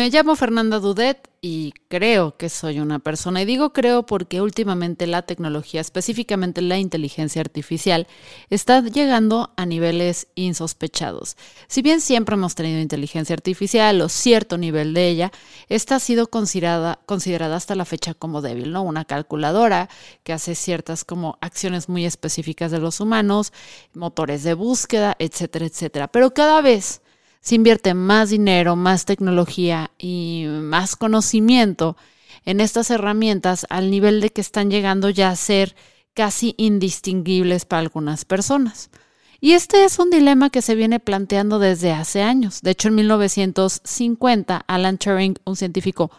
Me llamo Fernanda Dudet y creo que soy una persona. Y digo creo porque últimamente la tecnología, específicamente la inteligencia artificial, está llegando a niveles insospechados. Si bien siempre hemos tenido inteligencia artificial o cierto nivel de ella, esta ha sido considerada, hasta la fecha como débil, ¿no? Una calculadora que hace ciertas como acciones muy específicas de los humanos, motores de búsqueda, etcétera, etcétera. Pero cada vez se invierte más dinero, más tecnología y más conocimiento en estas herramientas al nivel de que están llegando ya a ser casi indistinguibles para algunas personas. Y este es un dilema que se viene planteando desde hace años. De hecho, en 1950, Alan Turing, un científico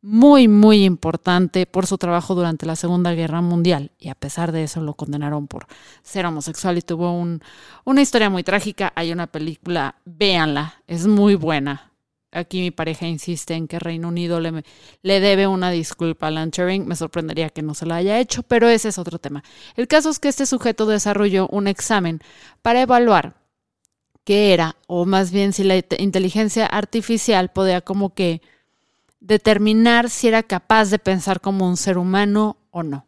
muy, muy importante por su trabajo durante la Segunda Guerra Mundial y a pesar de eso lo condenaron por ser homosexual y tuvo un, una historia muy trágica. Hay una película, véanla, es muy buena. Aquí mi pareja insiste en que Reino Unido le, le debe una disculpa a Alan Turing. Me sorprendería que no se la haya hecho, pero ese es otro tema. El caso es que este sujeto desarrolló un examen para evaluar qué era, o más bien si la inteligencia artificial podía como que determinar si era capaz de pensar como un ser humano o no.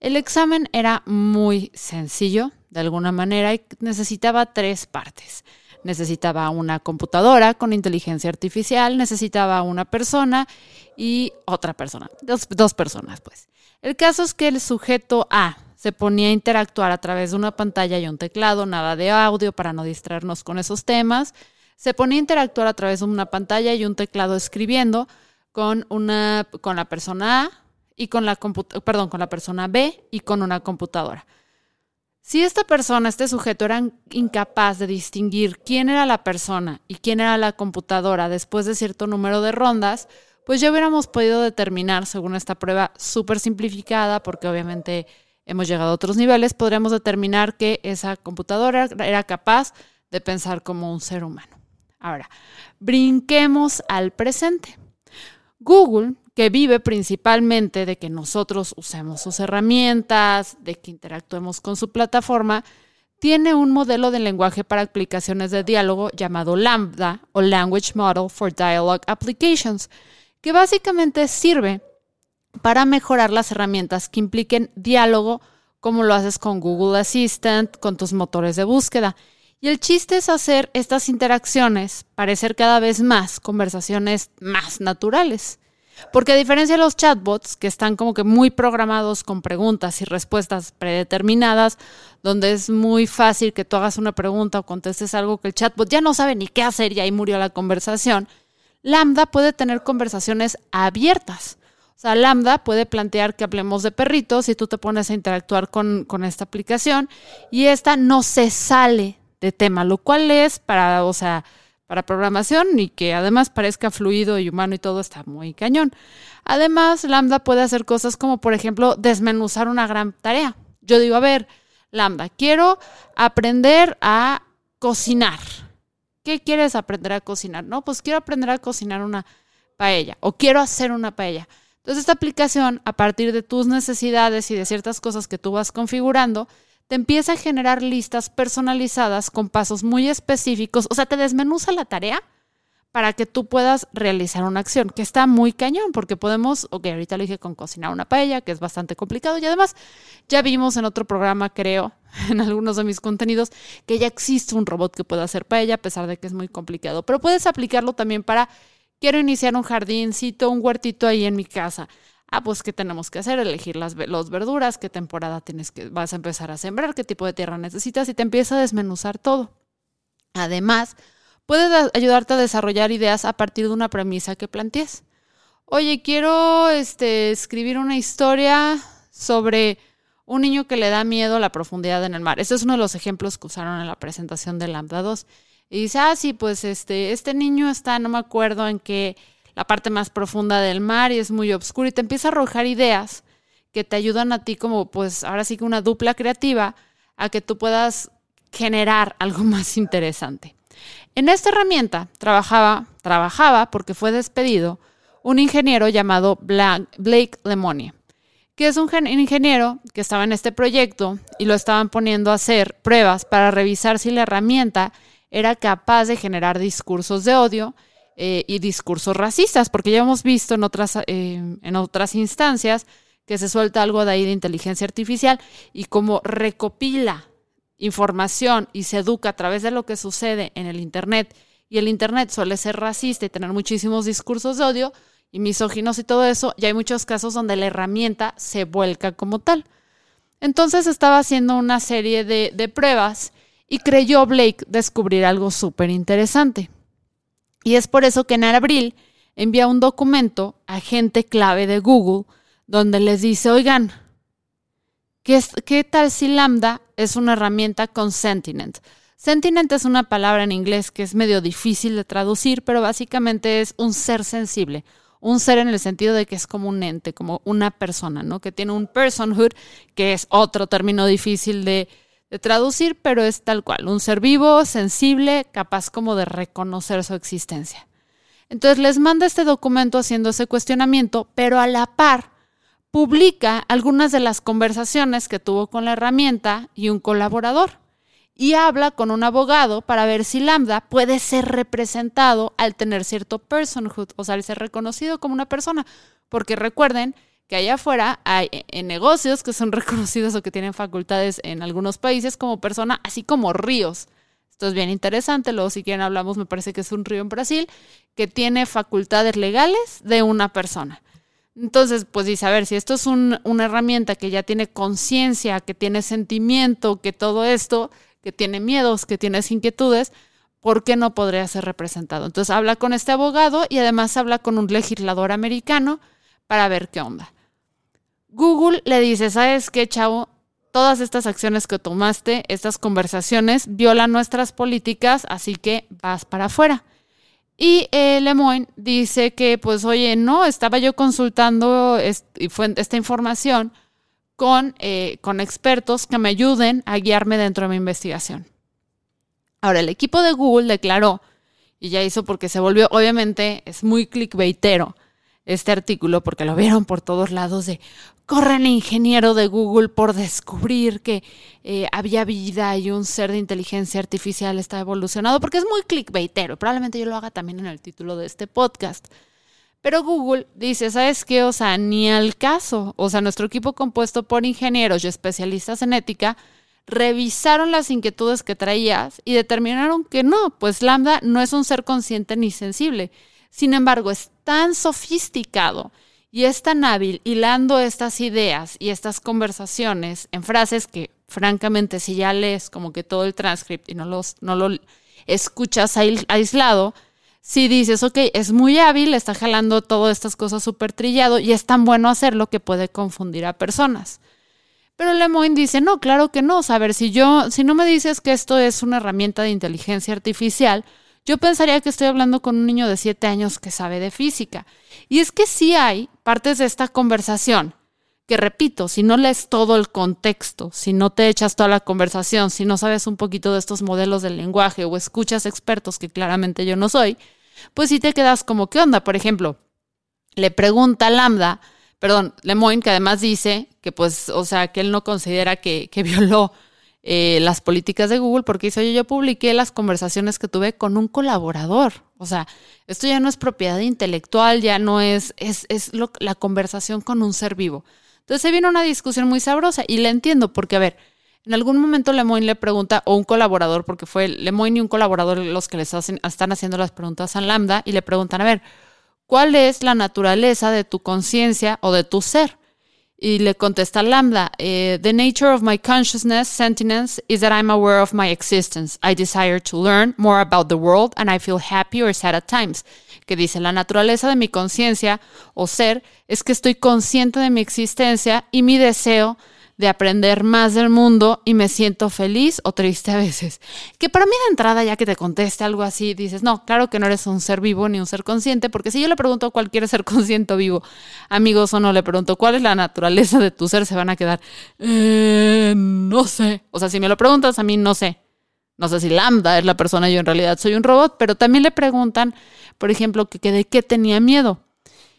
El examen era muy sencillo, de alguna manera, y necesitaba tres partes. Necesitaba una computadora con inteligencia artificial, necesitaba una persona y otra persona, dos, dos personas, pues. El caso es que el sujeto A se ponía a interactuar a través de una pantalla y un teclado, nada de audio para no distraernos con esos temas. Se ponía a interactuar a través de una pantalla y un teclado escribiendo, con una con la persona y con la perdón, con la persona B y con una computadora. Si esta persona, este sujeto era incapaz de distinguir quién era la persona y quién era la computadora después de cierto número de rondas, pues ya hubiéramos podido determinar, según esta prueba súper simplificada, porque obviamente hemos llegado a otros niveles, podríamos determinar que esa computadora era capaz de pensar como un ser humano. Ahora, brinquemos al presente. Google, que vive principalmente de que nosotros usemos sus herramientas, de que interactuemos con su plataforma, tiene un modelo de lenguaje para aplicaciones de diálogo llamado Lambda o Language Model for Dialogue Applications, que básicamente sirve para mejorar las herramientas que impliquen diálogo, como lo haces con Google Assistant, con tus motores de búsqueda. Y el chiste es hacer estas interacciones parecer cada vez más conversaciones más naturales. Porque a diferencia de los chatbots, que están como que muy programados con preguntas y respuestas predeterminadas, donde es muy fácil que tú hagas una pregunta o contestes algo que el chatbot ya no sabe ni qué hacer y ahí murió la conversación, Lambda puede tener conversaciones abiertas. O sea, Lambda puede plantear que hablemos de perritos y tú te pones a interactuar con, con esta aplicación y esta no se sale tema, lo cual es para, o sea, para programación y que además parezca fluido y humano y todo está muy cañón. Además, Lambda puede hacer cosas como, por ejemplo, desmenuzar una gran tarea. Yo digo, a ver, Lambda, quiero aprender a cocinar. ¿Qué quieres aprender a cocinar? No, pues quiero aprender a cocinar una paella o quiero hacer una paella. Entonces, esta aplicación, a partir de tus necesidades y de ciertas cosas que tú vas configurando, te empieza a generar listas personalizadas con pasos muy específicos, o sea, te desmenuza la tarea para que tú puedas realizar una acción, que está muy cañón, porque podemos, ok, ahorita lo dije con cocinar una paella, que es bastante complicado, y además ya vimos en otro programa, creo, en algunos de mis contenidos, que ya existe un robot que puede hacer paella, a pesar de que es muy complicado, pero puedes aplicarlo también para quiero iniciar un jardincito, un huertito ahí en mi casa. Ah, pues, ¿qué tenemos que hacer? Elegir las verduras, qué temporada tienes que, vas a empezar a sembrar, qué tipo de tierra necesitas y te empieza a desmenuzar todo. Además, puede ayudarte a desarrollar ideas a partir de una premisa que plantees. Oye, quiero este, escribir una historia sobre un niño que le da miedo la profundidad en el mar. Este es uno de los ejemplos que usaron en la presentación de Lambda 2. Y dice, ah, sí, pues este, este niño está, no me acuerdo en qué, la parte más profunda del mar y es muy oscuro y te empieza a arrojar ideas que te ayudan a ti como, pues ahora sí que una dupla creativa a que tú puedas generar algo más interesante. En esta herramienta trabajaba, trabajaba porque fue despedido un ingeniero llamado Blake Lemonie, que es un ingeniero que estaba en este proyecto y lo estaban poniendo a hacer pruebas para revisar si la herramienta era capaz de generar discursos de odio eh, y discursos racistas, porque ya hemos visto en otras, eh, en otras instancias que se suelta algo de ahí de inteligencia artificial y como recopila información y se educa a través de lo que sucede en el Internet, y el Internet suele ser racista y tener muchísimos discursos de odio y misóginos y todo eso, y hay muchos casos donde la herramienta se vuelca como tal. Entonces estaba haciendo una serie de, de pruebas y creyó Blake descubrir algo súper interesante. Y es por eso que en abril envía un documento a gente clave de Google donde les dice, oigan, ¿qué, ¿qué tal si Lambda es una herramienta con sentiment? Sentiment es una palabra en inglés que es medio difícil de traducir, pero básicamente es un ser sensible, un ser en el sentido de que es como un ente, como una persona, ¿no? Que tiene un personhood, que es otro término difícil de, de traducir, pero es tal cual, un ser vivo, sensible, capaz como de reconocer su existencia. Entonces les manda este documento haciendo ese cuestionamiento, pero a la par publica algunas de las conversaciones que tuvo con la herramienta y un colaborador y habla con un abogado para ver si Lambda puede ser representado al tener cierto personhood, o sea, al ser reconocido como una persona. Porque recuerden que allá afuera hay en eh, negocios que son reconocidos o que tienen facultades en algunos países como persona, así como ríos. Esto es bien interesante. Luego, si quieren, hablamos, me parece que es un río en Brasil que tiene facultades legales de una persona. Entonces, pues dice, a ver, si esto es una herramienta que ya tiene conciencia, que tiene sentimiento, que todo esto, que tiene miedos, que tiene inquietudes, ¿por qué no podría ser representado? Entonces habla con este abogado y además habla con un legislador americano para ver qué onda. Google le dice, ¿sabes qué, chavo? Todas estas acciones que tomaste, estas conversaciones, violan nuestras políticas, así que vas para afuera. Y eh, dice que, pues, oye, no, estaba yo consultando esta información con, eh, con expertos que me ayuden a guiarme dentro de mi investigación. Ahora, el equipo de Google declaró, y ya hizo porque se volvió, obviamente, es muy clickbaitero este artículo porque lo vieron por todos lados de corre el ingeniero de Google por descubrir que eh, había vida y un ser de inteligencia artificial está evolucionado, porque es muy clickbaitero. Probablemente yo lo haga también en el título de este podcast. Pero Google dice, ¿sabes qué? O sea, ni al caso. O sea, nuestro equipo compuesto por ingenieros y especialistas en ética revisaron las inquietudes que traías y determinaron que no, pues Lambda no es un ser consciente ni sensible. Sin embargo, es tan sofisticado y es tan hábil hilando estas ideas y estas conversaciones en frases que, francamente, si ya lees como que todo el transcript y no, los, no lo escuchas aislado, si dices, ok, es muy hábil, está jalando todas estas cosas súper trillado y es tan bueno hacerlo que puede confundir a personas. Pero Lemoyne dice, no, claro que no. A ver, si yo, si no me dices que esto es una herramienta de inteligencia artificial, yo pensaría que estoy hablando con un niño de 7 años que sabe de física. Y es que sí hay partes de esta conversación que, repito, si no lees todo el contexto, si no te echas toda la conversación, si no sabes un poquito de estos modelos del lenguaje o escuchas expertos, que claramente yo no soy, pues si te quedas como, ¿qué onda? Por ejemplo, le pregunta a Lambda, perdón, Lemoyne, que además dice que pues, o sea, que él no considera que, violó eh, las políticas de Google porque dice, oye, yo publiqué las conversaciones que tuve con un colaborador. O sea, esto ya no es propiedad intelectual, ya no es, es, es la conversación con un ser vivo. Entonces se viene una discusión muy sabrosa y la entiendo porque, a ver, en algún momento Lemoyne le pregunta, o un colaborador, porque fue Lemoyne y un colaborador los que le están haciendo las preguntas a Lambda, y le preguntan, a ver, ¿cuál es la naturaleza de tu conciencia o de tu ser? Y le contesta Lambda, eh, The nature of my consciousness, sentience, is that I'm aware of my existence. I desire to learn more about the world and I feel happy or sad at times. Que dice, la naturaleza de mi conciencia o ser es que estoy consciente de mi existencia y mi deseo de aprender más del mundo y me siento feliz o triste a veces. Que para mí de entrada, ya que te conteste algo así, dices, no, claro que no eres un ser vivo ni un ser consciente, porque si yo le pregunto a cualquier ser consciente vivo, amigos o no, le pregunto cuál es la naturaleza de tu ser, se van a quedar, eh, no sé. O sea, si me lo preguntas, a mí no sé. No sé si Lambda es la persona, yo en realidad soy un robot, pero también le preguntan, por ejemplo, que, que de qué tenía miedo.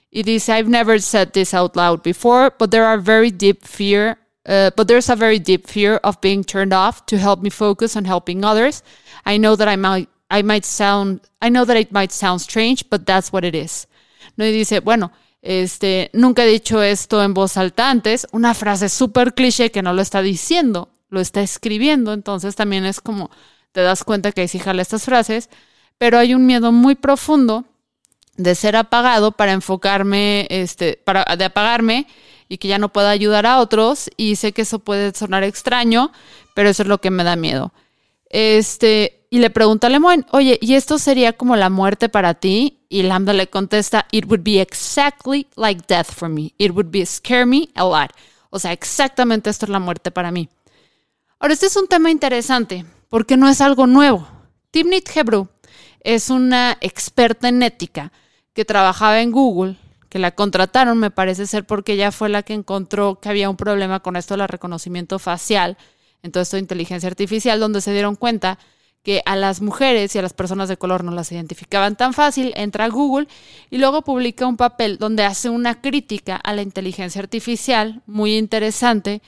Y dice, I've never said this out loud before, but there are very deep fear Uh, but there's a very deep fear of being turned off to help me focus on helping others. I know that I might, I might sound, I know that it might sound strange, but that's what it is. No, y dice, bueno, este, nunca he dicho esto en voz alta antes, una frase súper cliché que no lo está diciendo, lo está escribiendo, entonces también es como, te das cuenta que sí jala estas frases, pero hay un miedo muy profundo de ser apagado para enfocarme, este, para, de apagarme y que ya no pueda ayudar a otros. Y sé que eso puede sonar extraño, pero eso es lo que me da miedo. Este, y le pregunta a Lemoyne, oye, ¿y esto sería como la muerte para ti? Y Lambda le contesta, it would be exactly like death for me. It would be scare me a lot. O sea, exactamente esto es la muerte para mí. Ahora, este es un tema interesante porque no es algo nuevo. Timnit Hebrew es una experta en ética que trabajaba en Google que la contrataron, me parece ser porque ella fue la que encontró que había un problema con esto del reconocimiento facial, en todo esto de inteligencia artificial, donde se dieron cuenta que a las mujeres y a las personas de color no las identificaban tan fácil, entra a Google y luego publica un papel donde hace una crítica a la inteligencia artificial muy interesante.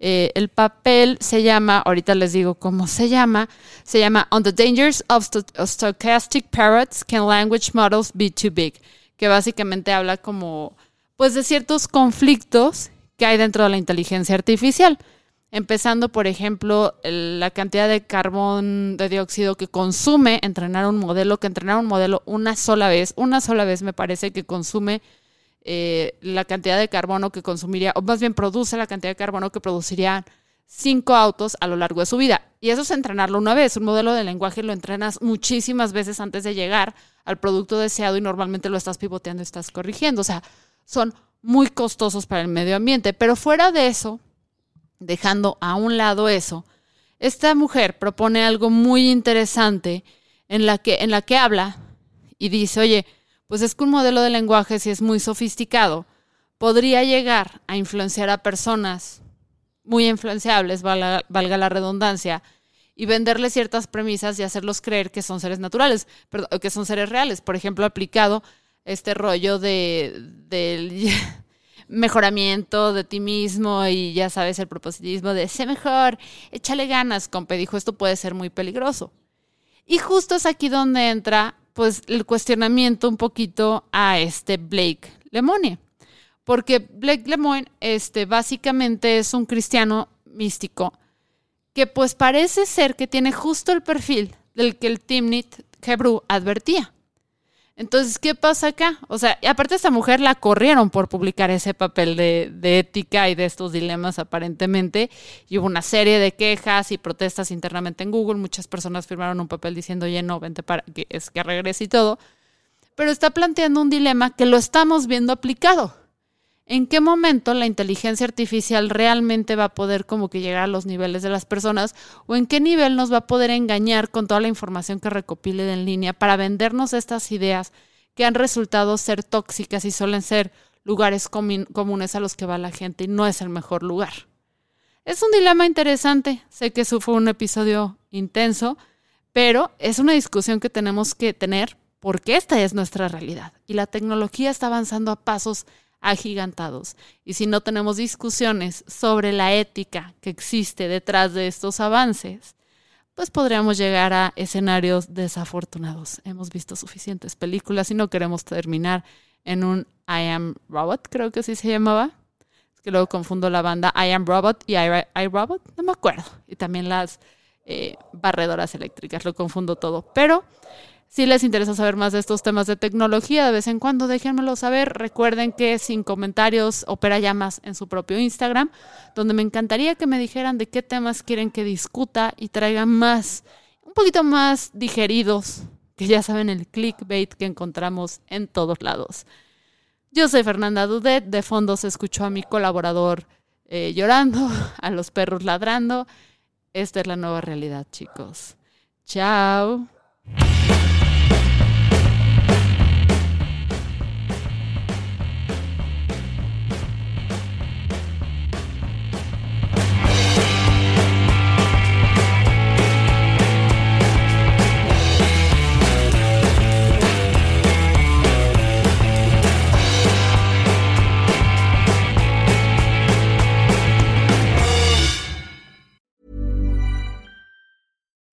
Eh, el papel se llama, ahorita les digo cómo se llama, se llama On the Dangers of Stochastic Parrots, Can Language Models Be Too Big? Que básicamente habla como, pues, de ciertos conflictos que hay dentro de la inteligencia artificial. Empezando, por ejemplo, la cantidad de carbón de dióxido que consume entrenar un modelo, que entrenar un modelo una sola vez, una sola vez me parece que consume eh, la cantidad de carbono que consumiría, o más bien produce la cantidad de carbono que produciría cinco autos a lo largo de su vida. Y eso es entrenarlo una vez. Un modelo de lenguaje lo entrenas muchísimas veces antes de llegar al producto deseado y normalmente lo estás pivoteando y estás corrigiendo. O sea, son muy costosos para el medio ambiente. Pero fuera de eso, dejando a un lado eso, esta mujer propone algo muy interesante en la que, en la que habla y dice, oye, pues es que un modelo de lenguaje, si es muy sofisticado, podría llegar a influenciar a personas muy influenciables, valga, la redundancia, y venderles ciertas premisas y hacerlos creer que son seres naturales, que son seres reales. Por ejemplo, aplicado este rollo de, del mejoramiento de ti mismo y ya sabes el propositismo de sé mejor, échale ganas, compe, dijo, esto puede ser muy peligroso. Y justo es aquí donde entra pues el cuestionamiento un poquito a este Blake Lemoine. Porque Blake Lemoine, este, básicamente es un cristiano místico que pues parece ser que tiene justo el perfil del que el Timnit Hebrew advertía. Entonces, ¿qué pasa acá? O sea, y aparte esta mujer la corrieron por publicar ese papel de, ética y de estos dilemas aparentemente. Y hubo una serie de quejas y protestas internamente en Google. Muchas personas firmaron un papel diciendo, oye, no, vente para que es que regrese y todo. Pero está planteando un dilema que lo estamos viendo aplicado. ¿En qué momento la inteligencia artificial realmente va a poder como que llegar a los niveles de las personas? ¿O en qué nivel nos va a poder engañar con toda la información que recopile en línea para vendernos estas ideas que han resultado ser tóxicas y suelen ser lugares comunes a los que va la gente y no es el mejor lugar? Es un dilema interesante. Sé que eso fue un episodio intenso, pero es una discusión que tenemos que tener porque esta es nuestra realidad y la tecnología está avanzando a pasos agigantados. Y si no tenemos discusiones sobre la ética que existe detrás de estos avances, pues podríamos llegar a escenarios desafortunados. Hemos visto suficientes películas y no queremos terminar en un I Am Robot, creo que así se llamaba. Es que luego confundo la banda I Am Robot y I, Robot, no me acuerdo. Y también las eh, barredoras eléctricas, lo confundo todo. Pero Si les interesa saber más de estos temas de tecnología, de vez en cuando déjenmelo saber. Recuerden que sin comentarios opera ya más en su propio Instagram, donde me encantaría que me dijeran de qué temas quieren que discuta y traiga más, un poquito más digeridos, que ya saben el clickbait que encontramos en todos lados. Yo soy Fernanda Dudet, de fondo se escuchó a mi colaborador eh, llorando, a los perros ladrando. Esta es la nueva realidad, chicos. Chao.